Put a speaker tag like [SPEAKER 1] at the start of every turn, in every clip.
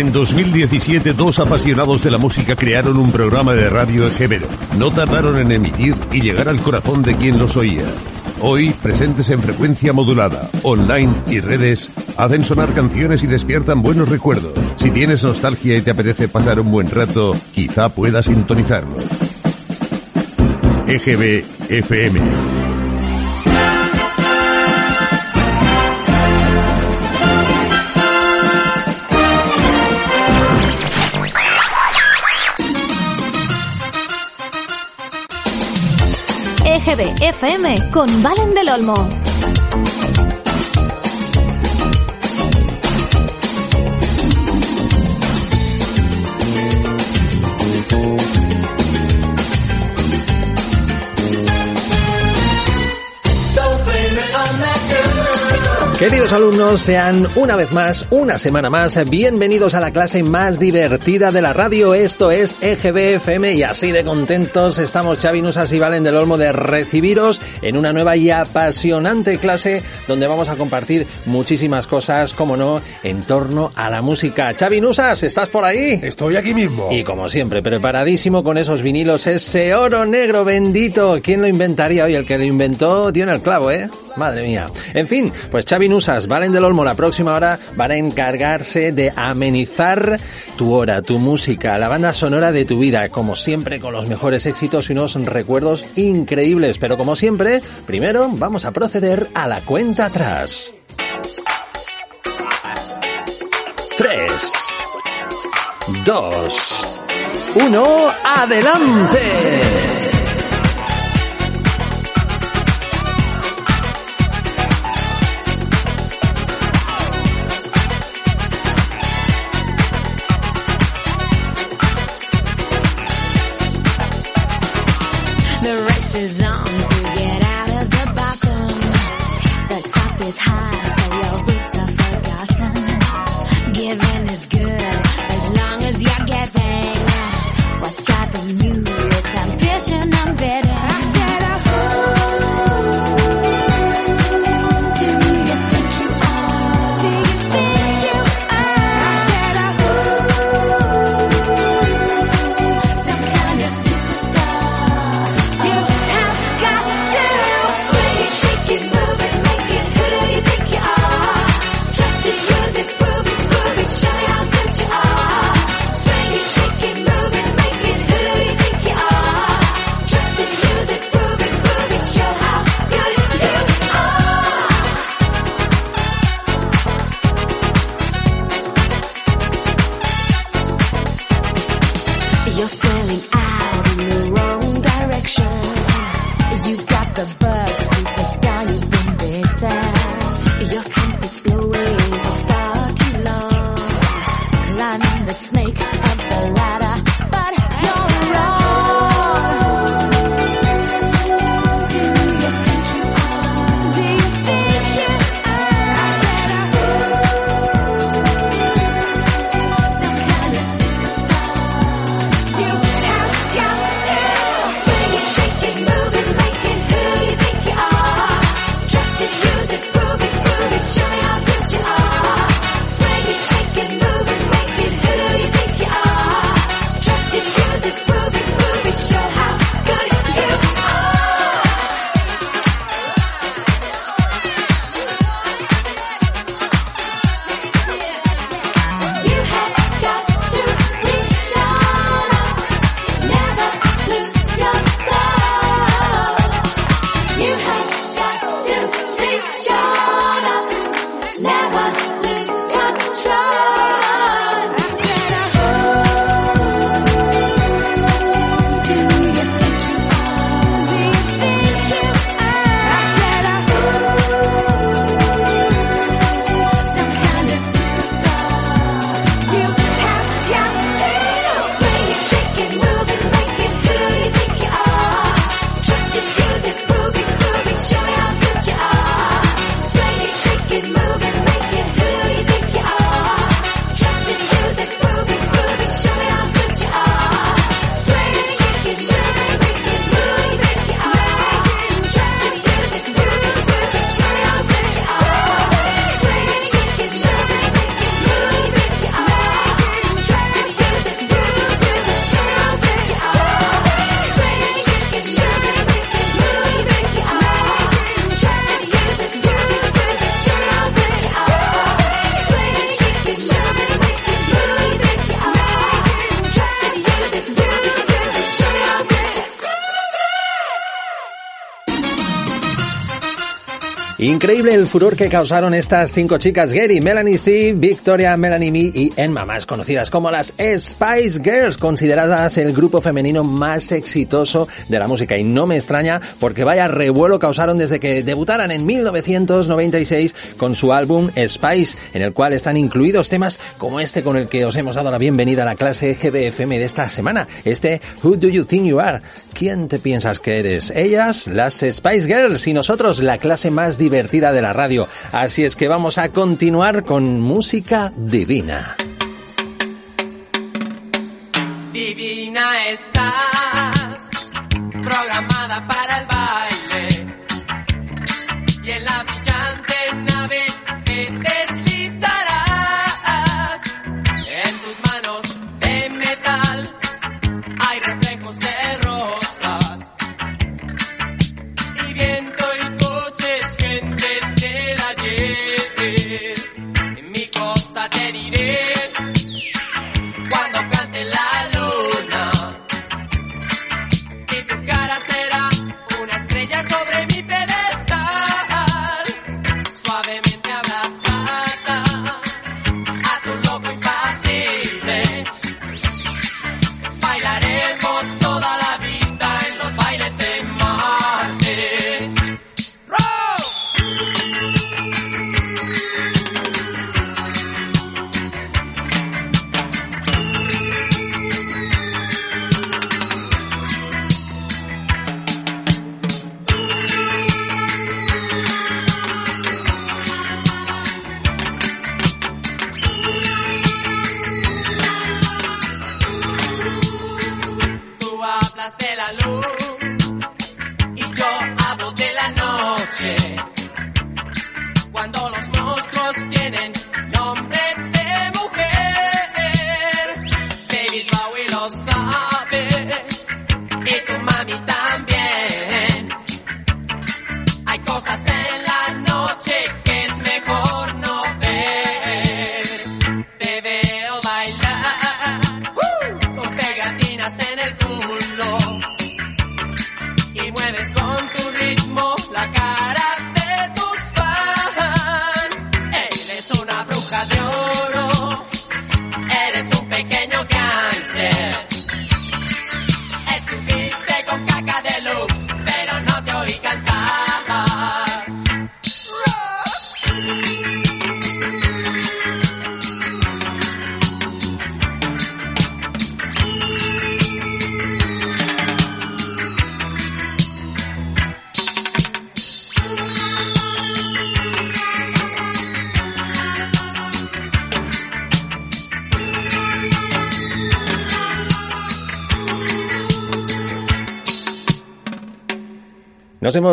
[SPEAKER 1] En 2017, dos apasionados de la música crearon un programa de radio ejemero. No tardaron en emitir y llegar al corazón de quien los oía. Hoy, presentes en frecuencia modulada, online y redes, hacen sonar canciones y despiertan buenos recuerdos. Si tienes nostalgia y te apetece pasar un buen rato, quizá puedas sintonizarlos. EGB FM.
[SPEAKER 2] EGB FM con Valen del Olmo.
[SPEAKER 3] Queridos alumnos, sean una vez más, una semana más, bienvenidos a la clase más divertida de la radio. Esto es EGBFM y así de contentos estamos Xavi Nusas y Valen del Olmo de recibiros en una nueva y apasionante clase donde vamos a compartir muchísimas cosas, como no, en torno a la música. Xavi Nusas, ¿estás por ahí?
[SPEAKER 4] Estoy aquí mismo.
[SPEAKER 3] Y como siempre, preparadísimo con esos vinilos, ese oro negro bendito. ¿Quién lo inventaría hoy? El que lo inventó tiene el clavo, ¿eh? Madre mía. En fin, pues Xavi Nusas, Valen del Olmo, la próxima hora van a encargarse de amenizar tu hora, tu música, la banda sonora de tu vida, como siempre con los mejores éxitos y unos recuerdos increíbles. Pero como siempre, primero vamos a proceder a la cuenta atrás. Tres, dos, uno, adelante. Increíble el furor que causaron estas cinco chicas, Gary, Melanie C, Victoria, Melanie Me y Emma, más conocidas como las Spice Girls, consideradas el grupo femenino más exitoso de la música. Y no me extraña porque vaya revuelo causaron desde que debutaran en 1996 con su álbum Spice, en el cual están incluidos temas como este con el que os hemos dado la bienvenida a la clase GBFM de esta semana, este Who Do You Think You Are? ¿Quién te piensas que eres? Ellas, las Spice Girls y nosotros, la clase más divertida divertida de la radio. Así es que vamos a continuar con música divina.
[SPEAKER 4] Divina estás, programada para el cosa te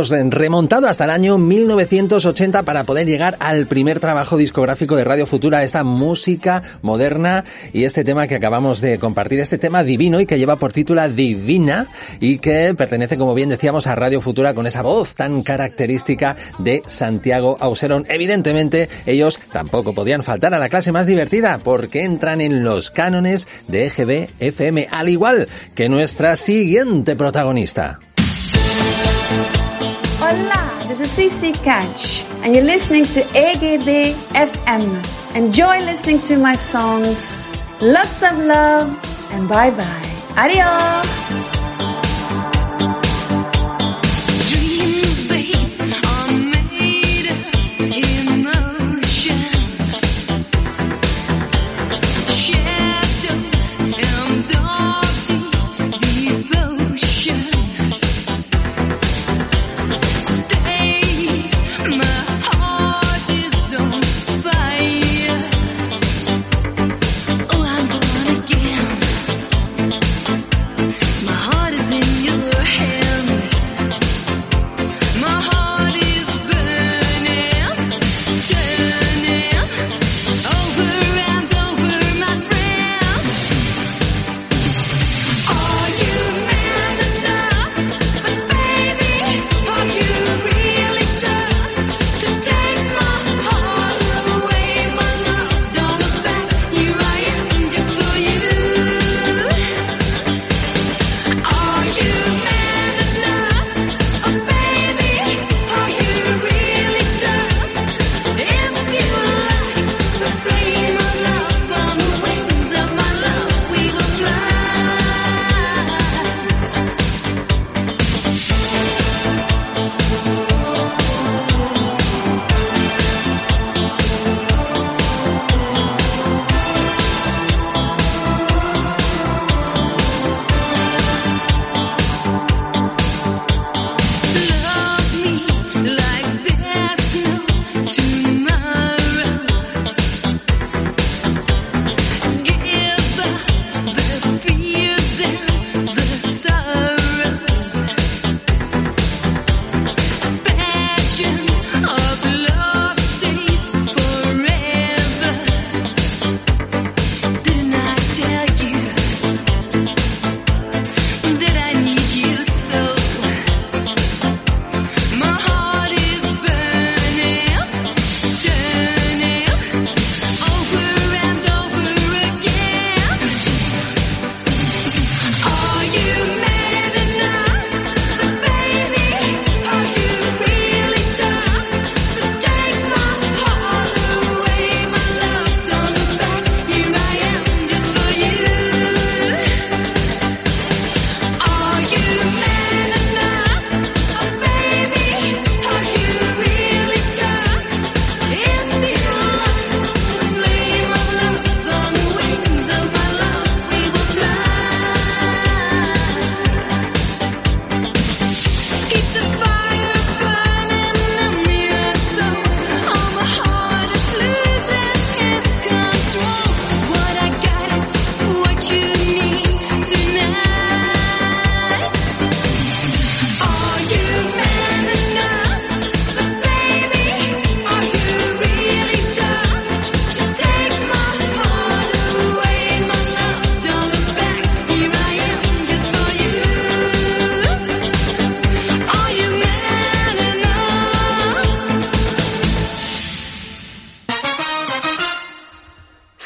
[SPEAKER 3] remontado hasta el año 1980 para poder llegar al primer trabajo discográfico de Radio Futura, esta música moderna y este tema que acabamos de compartir, este tema divino y que lleva por título Divina y que pertenece, como bien decíamos, a Radio Futura con esa voz tan característica de Santiago Auserón. Evidentemente, ellos tampoco podían faltar a la clase más divertida porque entran en los cánones de EGB FM, al igual que nuestra siguiente protagonista.
[SPEAKER 5] Hola, this is CC Catch, and you're listening to AGB FM. Enjoy listening to my songs. Lots of love, and bye bye. Adios.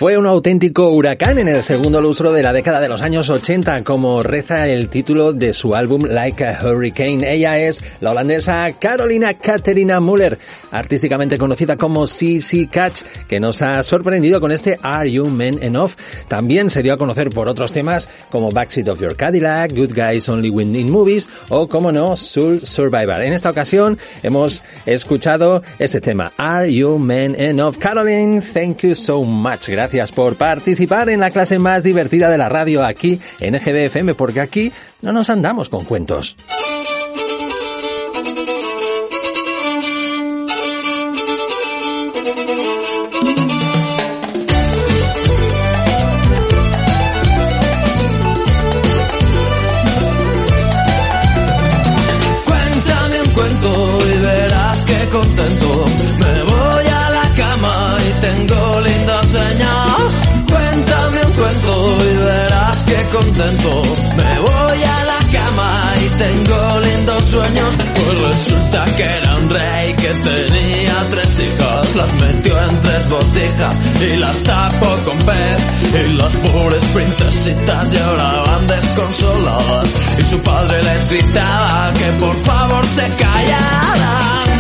[SPEAKER 3] Fue un auténtico huracán en el segundo lustro de la década de los años 80, como reza el título de su álbum Like a Hurricane. Ella es la holandesa Carolina Katerina Muller, artísticamente conocida como CC Catch, que nos ha sorprendido con este Are You Men Enough. También se dio a conocer por otros temas como Backseat of Your Cadillac, Good Guys Only Win in Movies o, como no, Soul Survivor. En esta ocasión hemos escuchado este tema, Are You Men Enough? Caroline, thank you so much. Gracias por participar en la clase más divertida de la radio aquí en EGBFM, porque aquí no nos andamos con cuentos.
[SPEAKER 6] Y las tapó con pez. Y las pobres princesitas lloraban desconsoladas. Y su padre les gritaba que por favor se callaran.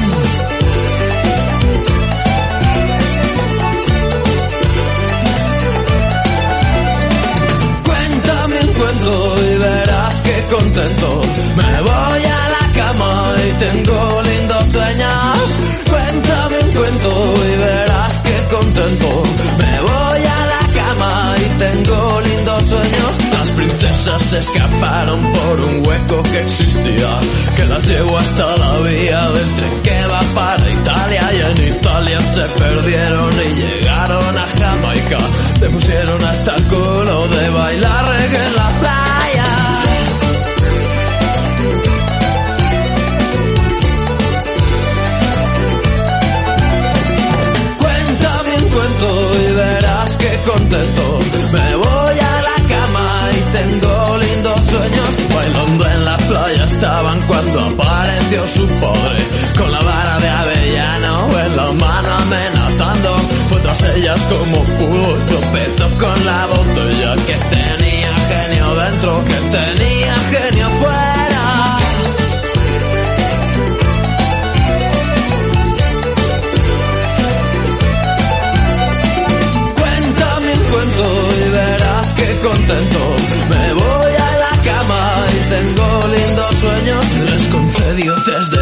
[SPEAKER 6] Se escaparon por un hueco que existía, que las llevó hasta la vía del tren que va para Italia y en Italia se perdieron y llegaron a Jamaica. Se pusieron hasta el culo de bailar reggae en la playa. Cuéntame un cuento y verás que contento. Me voy a la cama y tengo sueños. Bailando en la playa estaban cuando apareció su padre. Con la vara de avellano en la mano amenazando. Fue tras ellas como pudo. Tropezó con la botella que tenía genio dentro, que tenía genio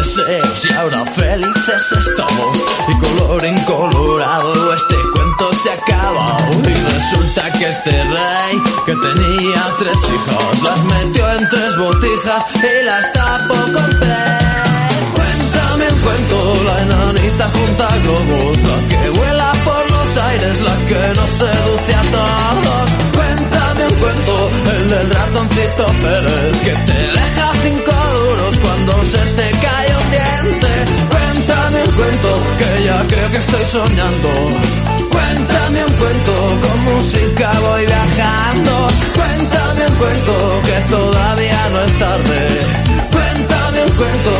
[SPEAKER 6] deseos y ahora felices estamos. Y color incolorado este cuento se acaba. Y resulta que este rey que tenía tres hijas las metió en tres botijas y las tapó con pez. Cuéntame un cuento, la enanita junta globos, la que vuela por los aires, la que nos seduce a todos. Cuéntame un cuento, el del ratoncito Pérez, que te deja cinco duros cuando se te soñando. Cuéntame un cuento, con música voy viajando. Cuéntame un cuento, que todavía no es tarde. Cuéntame un cuento,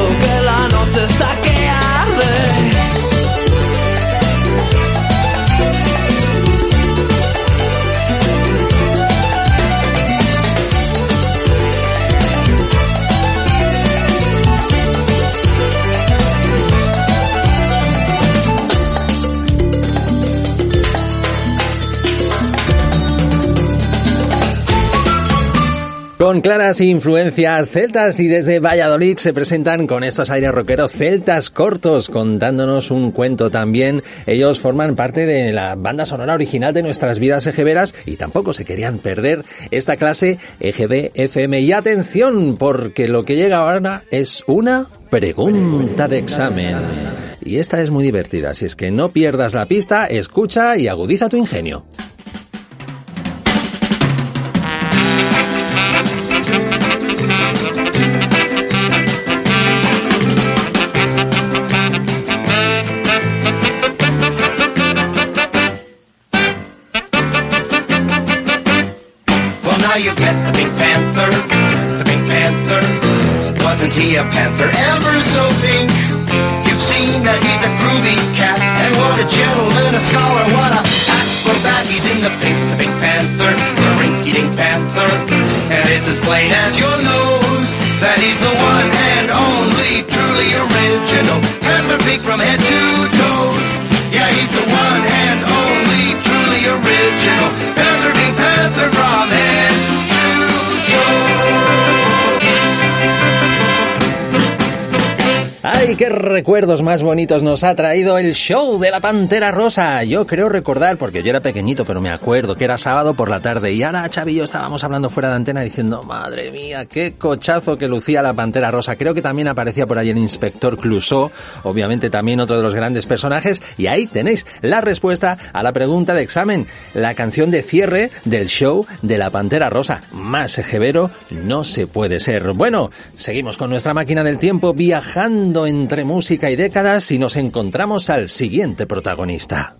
[SPEAKER 3] Con claras influencias celtas y desde Valladolid se presentan con estos aires rockeros celtas cortos contándonos un cuento también. Ellos forman parte de la banda sonora original de nuestras vidas ejeveras y tampoco se querían perder esta clase EGB FM. Y atención, porque lo que llega ahora es una pregunta de examen. Y esta es muy divertida, si es que no pierdas la pista, escucha y agudiza tu ingenio.
[SPEAKER 7] He a panther ever so pink? You've seen that he's a groovy cat, and what a gentleman, a scholar, what a that he's in the pink,
[SPEAKER 3] ¡Ay, qué recuerdos más bonitos nos ha traído el show de la Pantera Rosa! Yo creo recordar, porque yo era pequeñito, pero me acuerdo que era sábado por la tarde y ahora Xavi y yo estábamos hablando fuera de antena diciendo, madre mía, qué cochazo que lucía la Pantera Rosa. Creo que también aparecía por ahí el Inspector Clouseau, obviamente también otro de los grandes personajes, y ahí tenéis la respuesta a la pregunta de examen, la canción de cierre del show de la Pantera Rosa. Más ejevero no se puede ser. Bueno, seguimos con nuestra máquina del tiempo viajando entre música y décadas y nos encontramos al siguiente protagonista.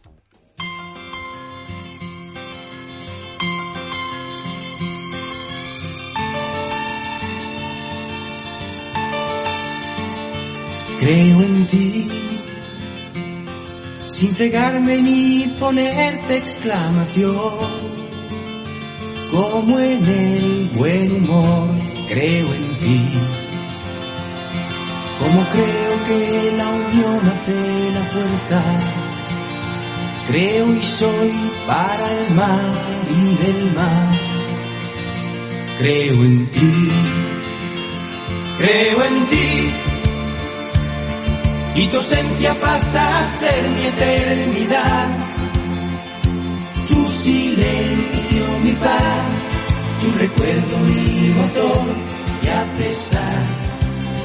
[SPEAKER 8] Creo en ti, sin cegarme ni ponerte exclamación. Como en el buen humor, creo en ti. Como creo que la unión hace la fuerza. Creo y soy para el mar y del mar. Creo en ti, creo en ti. Y tu ausencia pasa a ser mi eternidad. Tu silencio mi paz, tu recuerdo mi motor. Y a pesar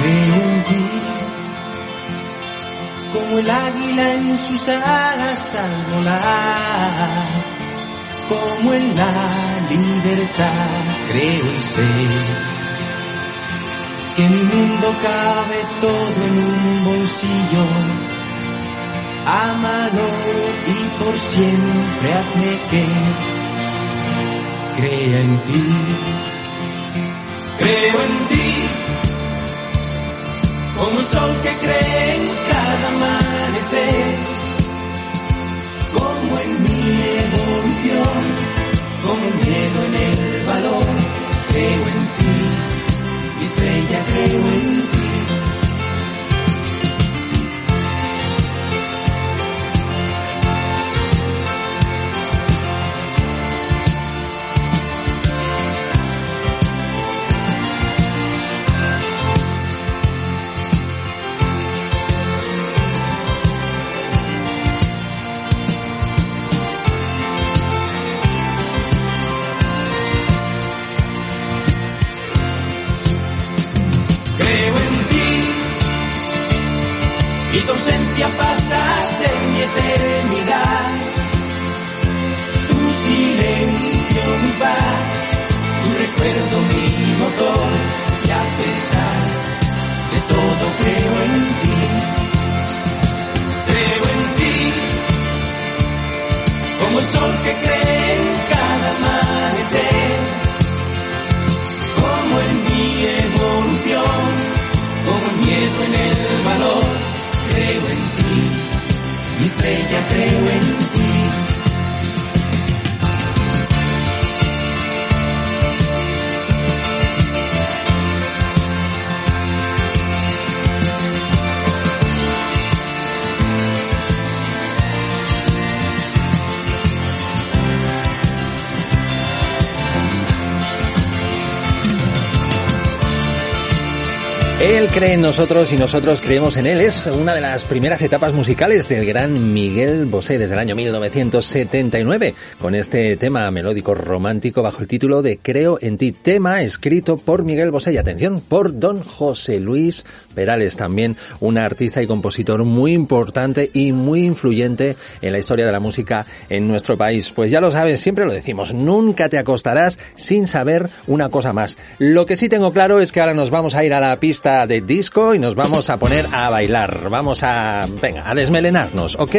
[SPEAKER 8] Creo en ti, como el águila en sus alas al volar, como en la libertad creo y sé que mi mundo cabe todo en un bolsillo. Ámalo y por siempre hazme que crea en ti. Creo en ti, como un sol que cree en cada amanecer, como en mi evolución, como miedo en el valor. Creo en ti mi estrella creo en ti. Tu recuerdo mi motor y a pesar de todo creo en ti. Creo en ti como el sol que cree en cada amanecer como en mi evolución, como miedo en el valor, creo en ti, mi estrella creo en ti.
[SPEAKER 3] Él cree en nosotros y nosotros creemos en él. Es una de las primeras etapas musicales del gran Miguel Bosé desde el año 1979, con este tema melódico romántico bajo el título de Creo en ti, tema escrito por Miguel Bosé y atención, por don José Luis Perales, también un artista y compositor muy importante y muy influyente en la historia de la música en nuestro país. Pues ya lo sabes, siempre lo decimos, nunca te acostarás sin saber una cosa más. Lo que sí tengo claro es que ahora nos vamos a ir a la pista de disco y nos vamos a poner a bailar. Vamos a, venga, a desmelenarnos, ¿ok?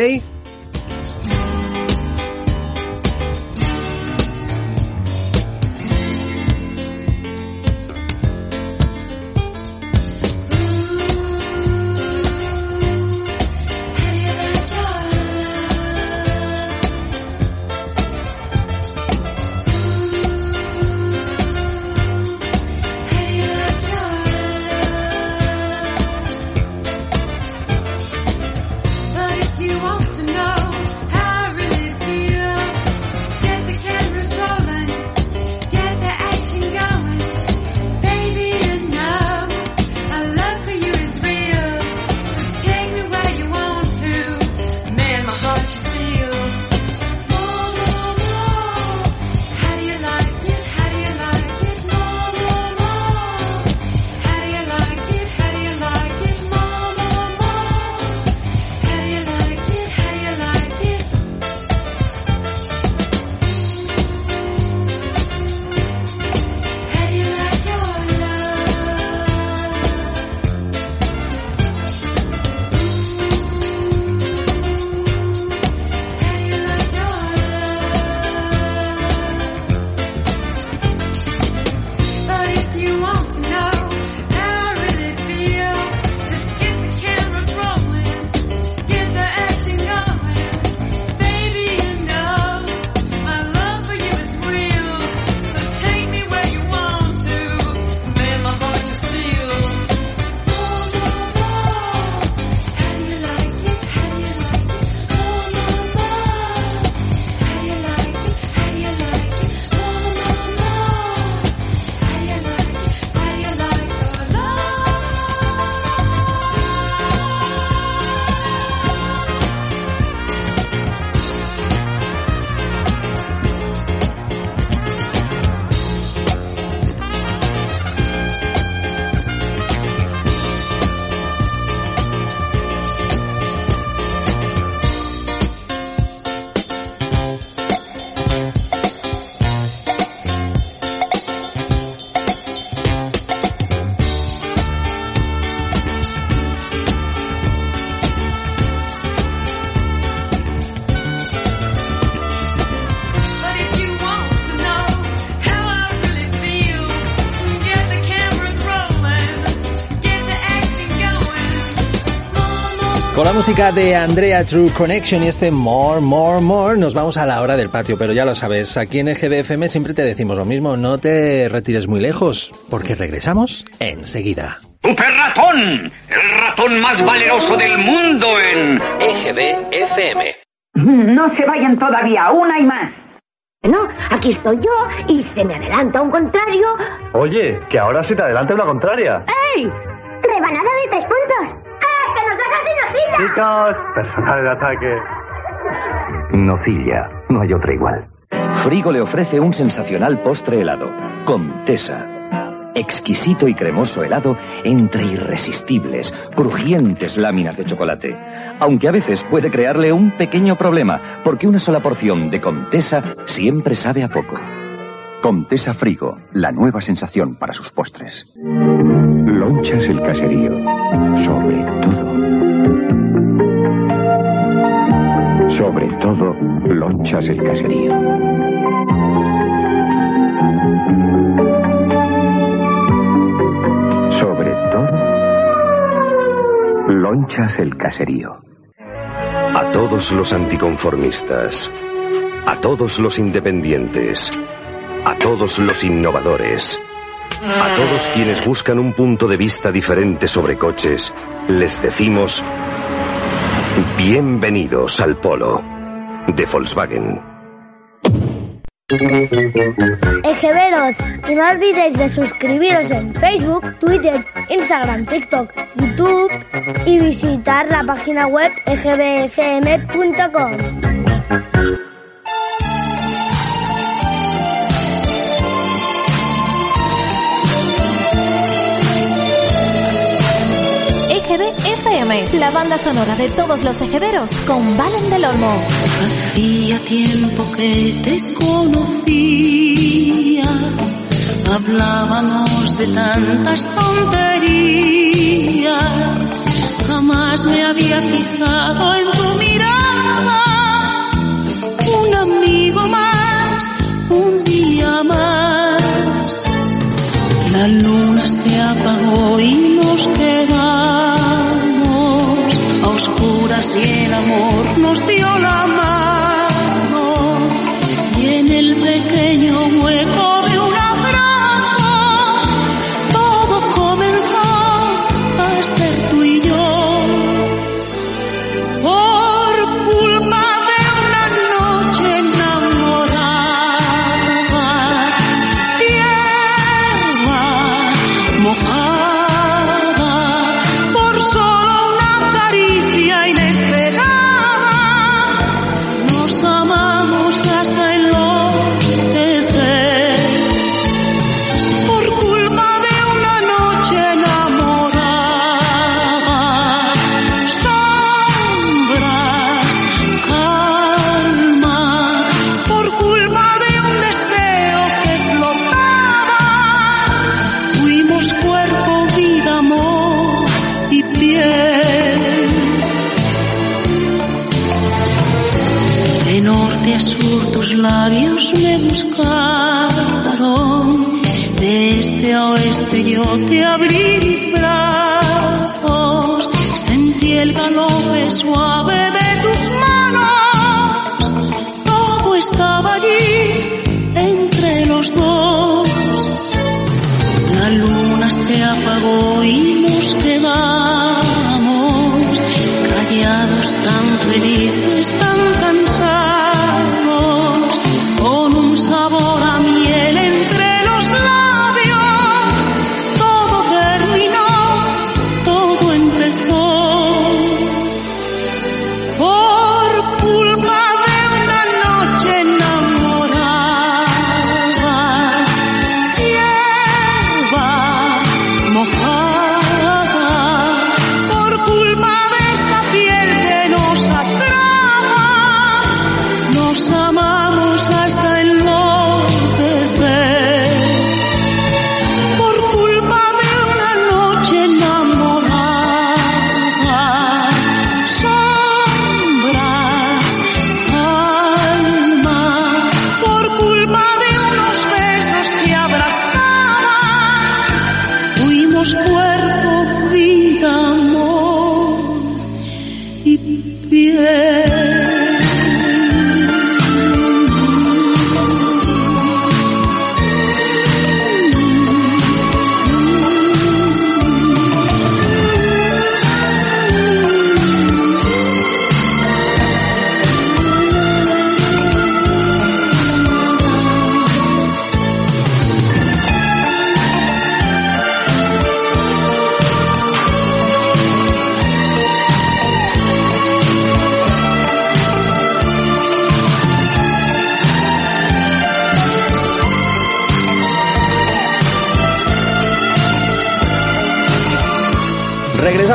[SPEAKER 3] Música de Andrea True Connection y este More, More, More, nos vamos a la hora del patio, pero ya lo sabes, aquí en EGBFM siempre te decimos lo mismo, no te retires muy lejos, porque regresamos enseguida.
[SPEAKER 9] ¡Super ratón! El ratón más valeroso del mundo en...
[SPEAKER 3] EGBFM.
[SPEAKER 10] No se vayan todavía, una y más.
[SPEAKER 11] No, aquí estoy yo y se me adelanta un contrario.
[SPEAKER 12] Oye, que ahora se te adelanta una contraria.
[SPEAKER 11] ¡Ey! ¡Rebanada de tres puntos! ¡Ah, que nos dejas sin hojita!
[SPEAKER 12] Chicos, personal de ataque.
[SPEAKER 13] Nocilla, no hay otra igual. Frigo le ofrece un sensacional postre helado, Comtesa. Exquisito y cremoso helado entre irresistibles, crujientes láminas de chocolate. Aunque a veces puede crearle un pequeño problema, porque una sola porción de Comtesa siempre sabe a poco. Comtesa Frigo, la nueva sensación para sus postres.
[SPEAKER 14] Lonchas el caserío. Sobre todo. Sobre todo, lonchas el caserío. Sobre todo, lonchas el caserío.
[SPEAKER 15] A todos los anticonformistas, a todos los independientes, a todos los innovadores, a todos quienes buscan un punto de vista diferente sobre coches, les decimos bienvenidos al Polo de Volkswagen.
[SPEAKER 16] Ejeveros, y no olvidéis de suscribiros en Facebook, Twitter, Instagram, TikTok, YouTube y visitar la página web egbfm.com.
[SPEAKER 2] FM, la banda sonora de todos los ejeveros con Valen del Olmo.
[SPEAKER 17] Hacía tiempo que te conocía, hablábamos de tantas tonterías, jamás me había fijado en tu mirada, un amigo más, un día más. La luna se apagó y nos quedamos oscuras y el amor nos dio la mano. Y en el pequeño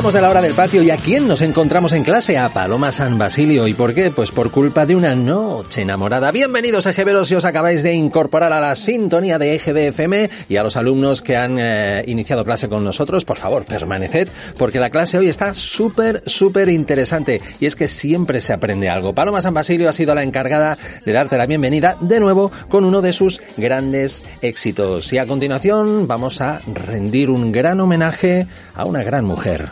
[SPEAKER 3] Regresamos de la hora del patio y ¿a quién nos encontramos en clase? A Paloma San Basilio. ¿Y por qué? Pues por culpa de una noche enamorada. Bienvenidos ejeveros si os acabáis de incorporar a la sintonía de EGB FM y a los alumnos que han eh, iniciado clase con nosotros. Por favor, permaneced porque la clase hoy está súper, súper interesante y es que siempre se aprende algo. Paloma San Basilio ha sido la encargada de darte la bienvenida de nuevo con uno de sus grandes éxitos. Y a continuación vamos a rendir un gran homenaje a una gran mujer.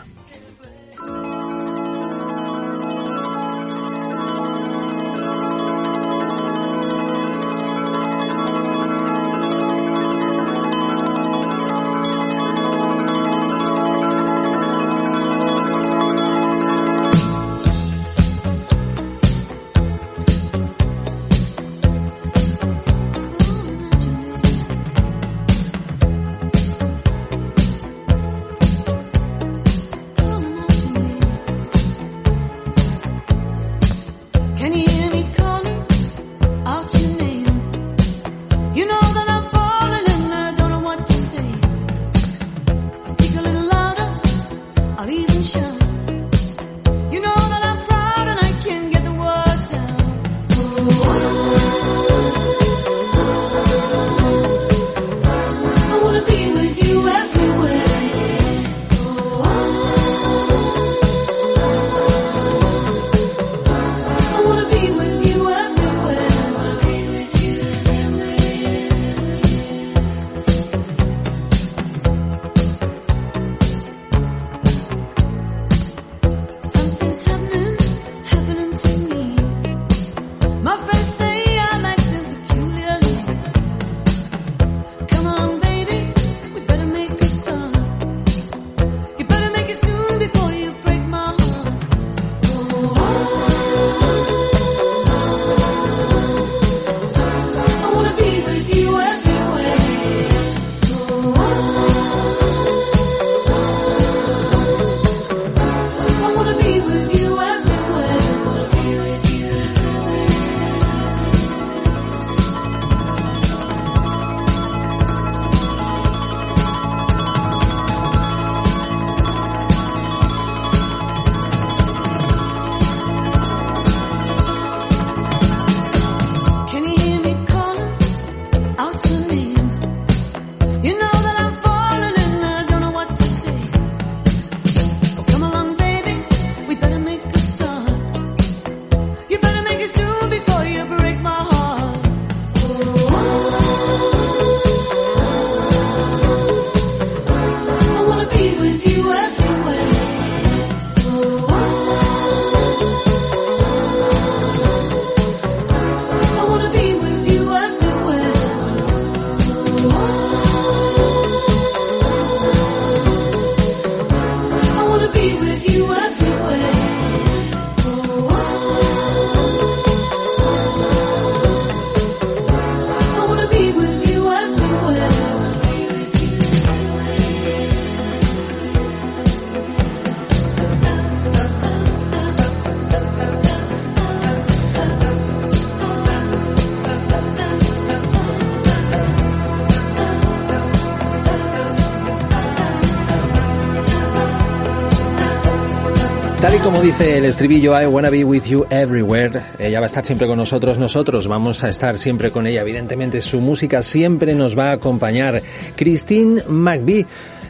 [SPEAKER 3] Como dice el estribillo I wanna be with you everywhere, ella va a estar siempre con nosotros, nosotros vamos a estar siempre con ella. Evidentemente su música siempre nos va a acompañar. Christine McVie,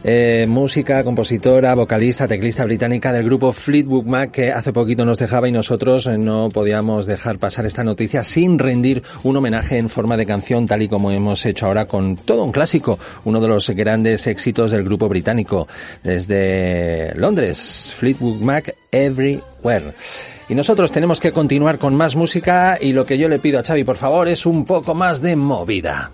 [SPEAKER 3] eh, música, compositora, vocalista, teclista británica del grupo Fleetwood Mac que hace poquito nos dejaba y nosotros eh, no podíamos dejar pasar esta noticia sin rendir un homenaje en forma de canción tal y como hemos hecho ahora con todo un clásico, uno de los grandes éxitos del grupo británico desde Londres, Fleetwood Mac Everywhere. Y nosotros tenemos que continuar con más música y lo que yo le pido a Xavi, por favor, es un poco más de movida.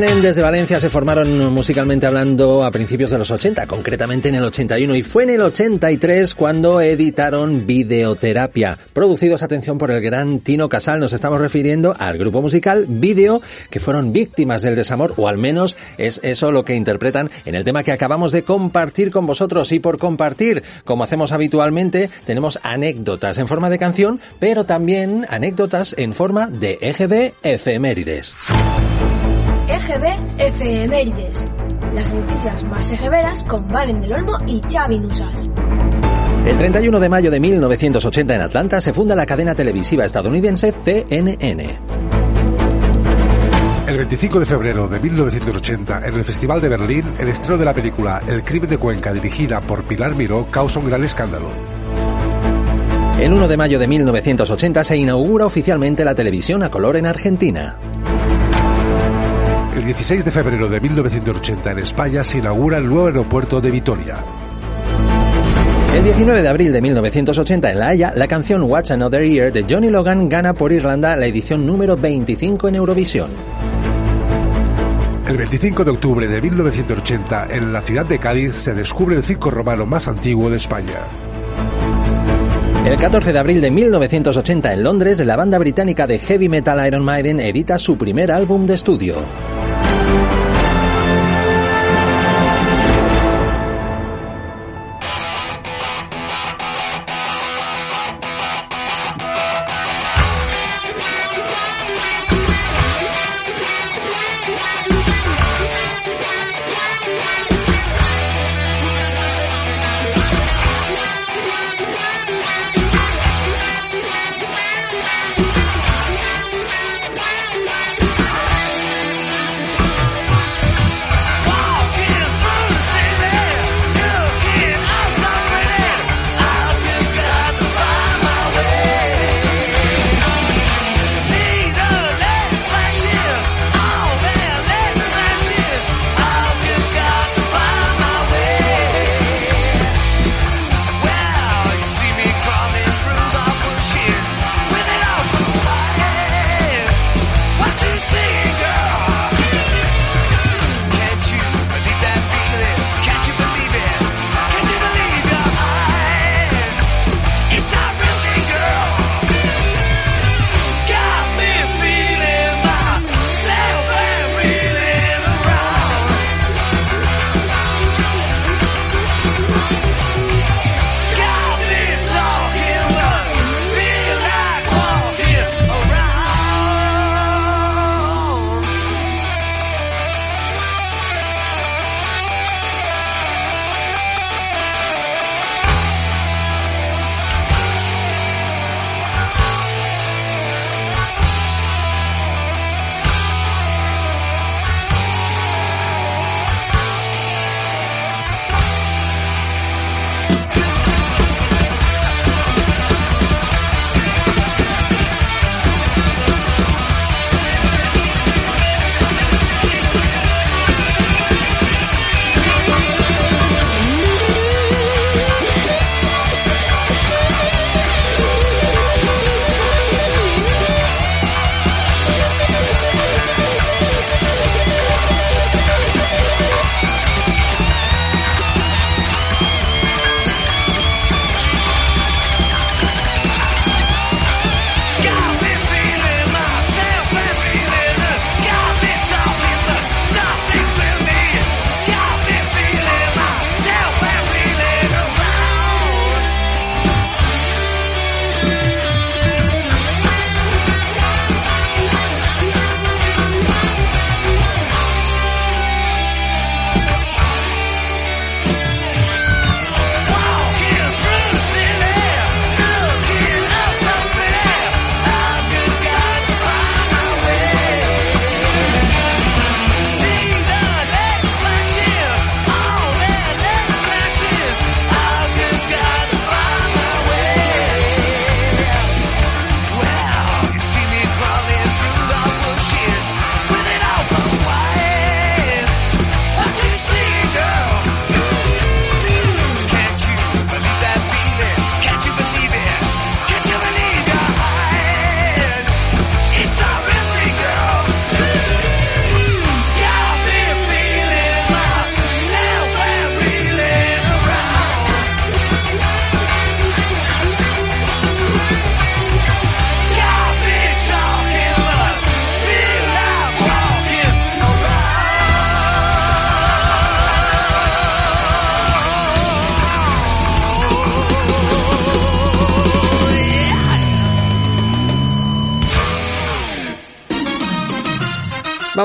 [SPEAKER 3] Vienen desde Valencia, se formaron musicalmente hablando a principios de los 80, concretamente en el 81, y fue en el 83 cuando editaron Videoterapia, producidos, atención, por el gran Tino Casal. Nos estamos refiriendo al grupo musical Video, que fueron víctimas del desamor, o al menos es eso lo que interpretan en el tema que acabamos de compartir con vosotros. Y por compartir, como hacemos habitualmente, tenemos anécdotas en forma de canción, pero también anécdotas en forma de EGB efemérides.
[SPEAKER 18] EGB Efemérides. Las noticias más egeveras con Valen del Olmo y Xavi Nusas.
[SPEAKER 3] El 31 de mayo de 1980 en Atlanta se funda la cadena televisiva estadounidense CNN.
[SPEAKER 19] El 25 de febrero de 1980, en el Festival de Berlín, el estreno de la película El crimen de Cuenca, dirigida por Pilar Miró, causa un gran escándalo.
[SPEAKER 3] El 1 de mayo de 1980 se inaugura oficialmente la televisión a color en Argentina.
[SPEAKER 19] El 16 de febrero de 1980, en España, se inaugura el nuevo aeropuerto de Vitoria.
[SPEAKER 3] El 19 de abril de 1980 en La Haya, la canción Watch Another Year de Johnny Logan gana por Irlanda la edición número 25 en Eurovisión.
[SPEAKER 19] El 25 de octubre de 1980, en la ciudad de Cádiz, se descubre el circo romano más antiguo de España.
[SPEAKER 3] El 14 de abril de 1980 en Londres, la banda británica de heavy metal Iron Maiden edita su primer álbum de estudio.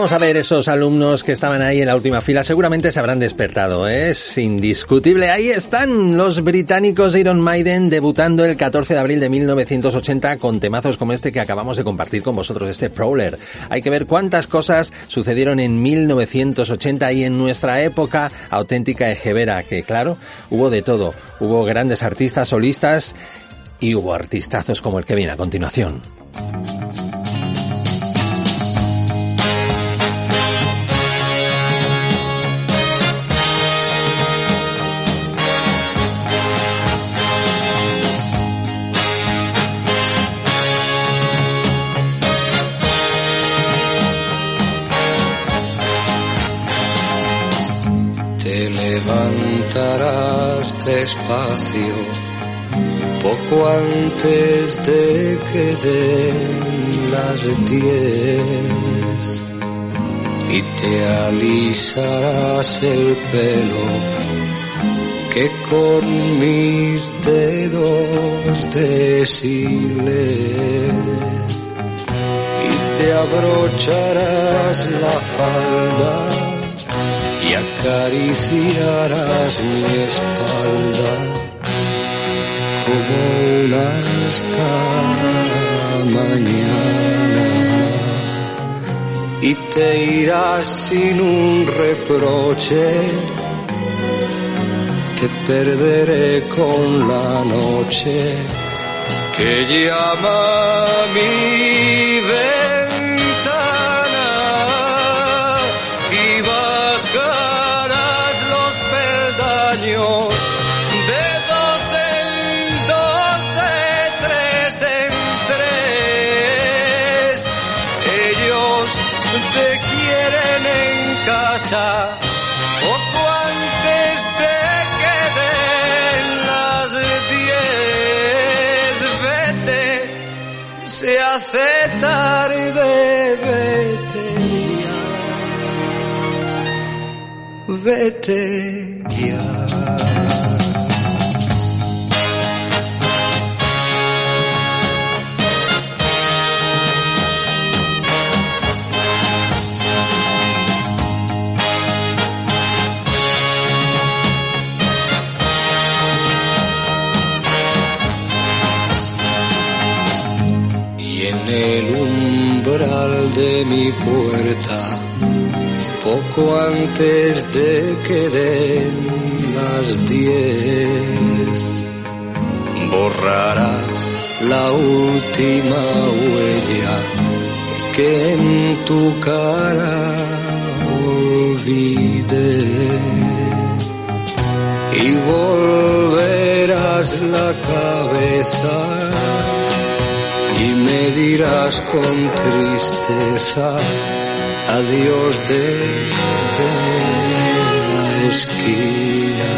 [SPEAKER 3] Vamos a ver esos alumnos que estaban ahí en la última fila. Seguramente se habrán despertado, ¿eh? es indiscutible. Ahí están los británicos Iron Maiden debutando el 14 de abril de 1980 con temazos como este que acabamos de compartir con vosotros, este Prowler. Hay que ver cuántas cosas sucedieron en 1980 y en nuestra época auténtica ejevera, que claro, hubo de todo. Hubo grandes artistas solistas y hubo artistazos como el que viene a continuación.
[SPEAKER 20] Levantarás despacio poco antes de que den las diez. Y te alisarás el pelo que con mis dedos deshilé y te abrocharás la falda y acariciarás mi espalda como una esta mañana. Y te irás sin un reproche. Te perderé con la noche que llama mi ventana casa poco antes de que den las diez. Vete, se hace tarde, vete ya. Vete ya. De mi puerta, poco antes de que den las diez, borrarás la última huella que en tu cara olvidé y volverás la cabeza dirás con tristeza adiós desde la esquina.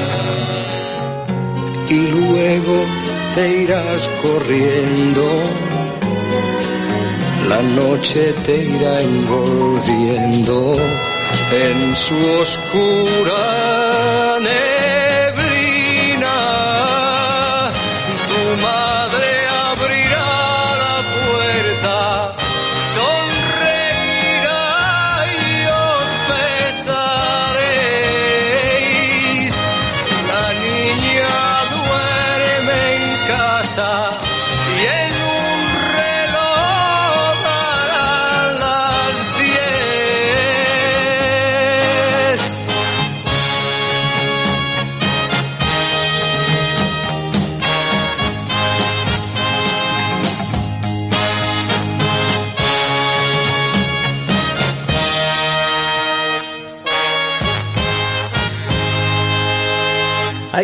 [SPEAKER 20] Y luego te irás corriendo la noche te irá envolviendo en su oscura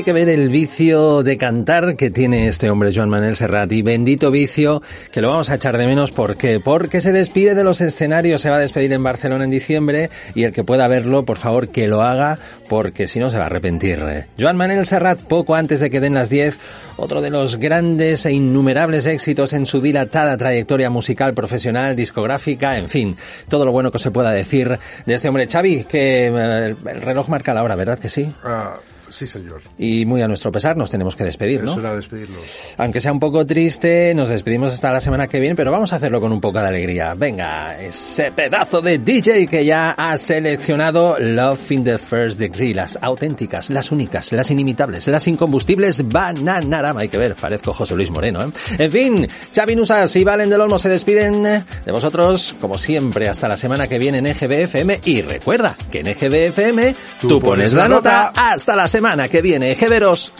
[SPEAKER 3] Que ver el vicio de cantar que tiene este hombre, Joan Manuel Serrat, y bendito vicio que lo vamos a echar de menos. ¿Por qué? Porque se despide de los escenarios, se va a despedir en Barcelona en diciembre, y el que pueda verlo, por favor, que lo haga, porque si no se va a arrepentir. Joan Manuel Serrat, poco antes de que den las 10, otro de los grandes e innumerables éxitos en su dilatada trayectoria musical, profesional, discográfica, en fin, todo lo bueno que se pueda decir de este hombre. Xavi, que eh, el, el reloj marca la hora, ¿verdad que sí?
[SPEAKER 19] Ah, Sí, señor.
[SPEAKER 3] Y muy a nuestro pesar nos tenemos que despedir, ¿no?
[SPEAKER 19] Es hora de despedirnos.
[SPEAKER 3] Aunque sea un poco triste, nos despedimos hasta la semana que viene, pero vamos a hacerlo con un poco de alegría. Venga, ese pedazo de DJ que ya ha seleccionado Love in the First Degree, las auténticas, las únicas, las inimitables, las incombustibles Bananarama. Hay que ver, parezco José Luis Moreno, ¿eh? En fin, Xavi Nusas y Valen del Olmo se despiden de vosotros, como siempre, hasta la semana que viene en EGBFM. Y recuerda que en EGBFM tú, pones la nota. Hasta la semana semana que viene. Geberos.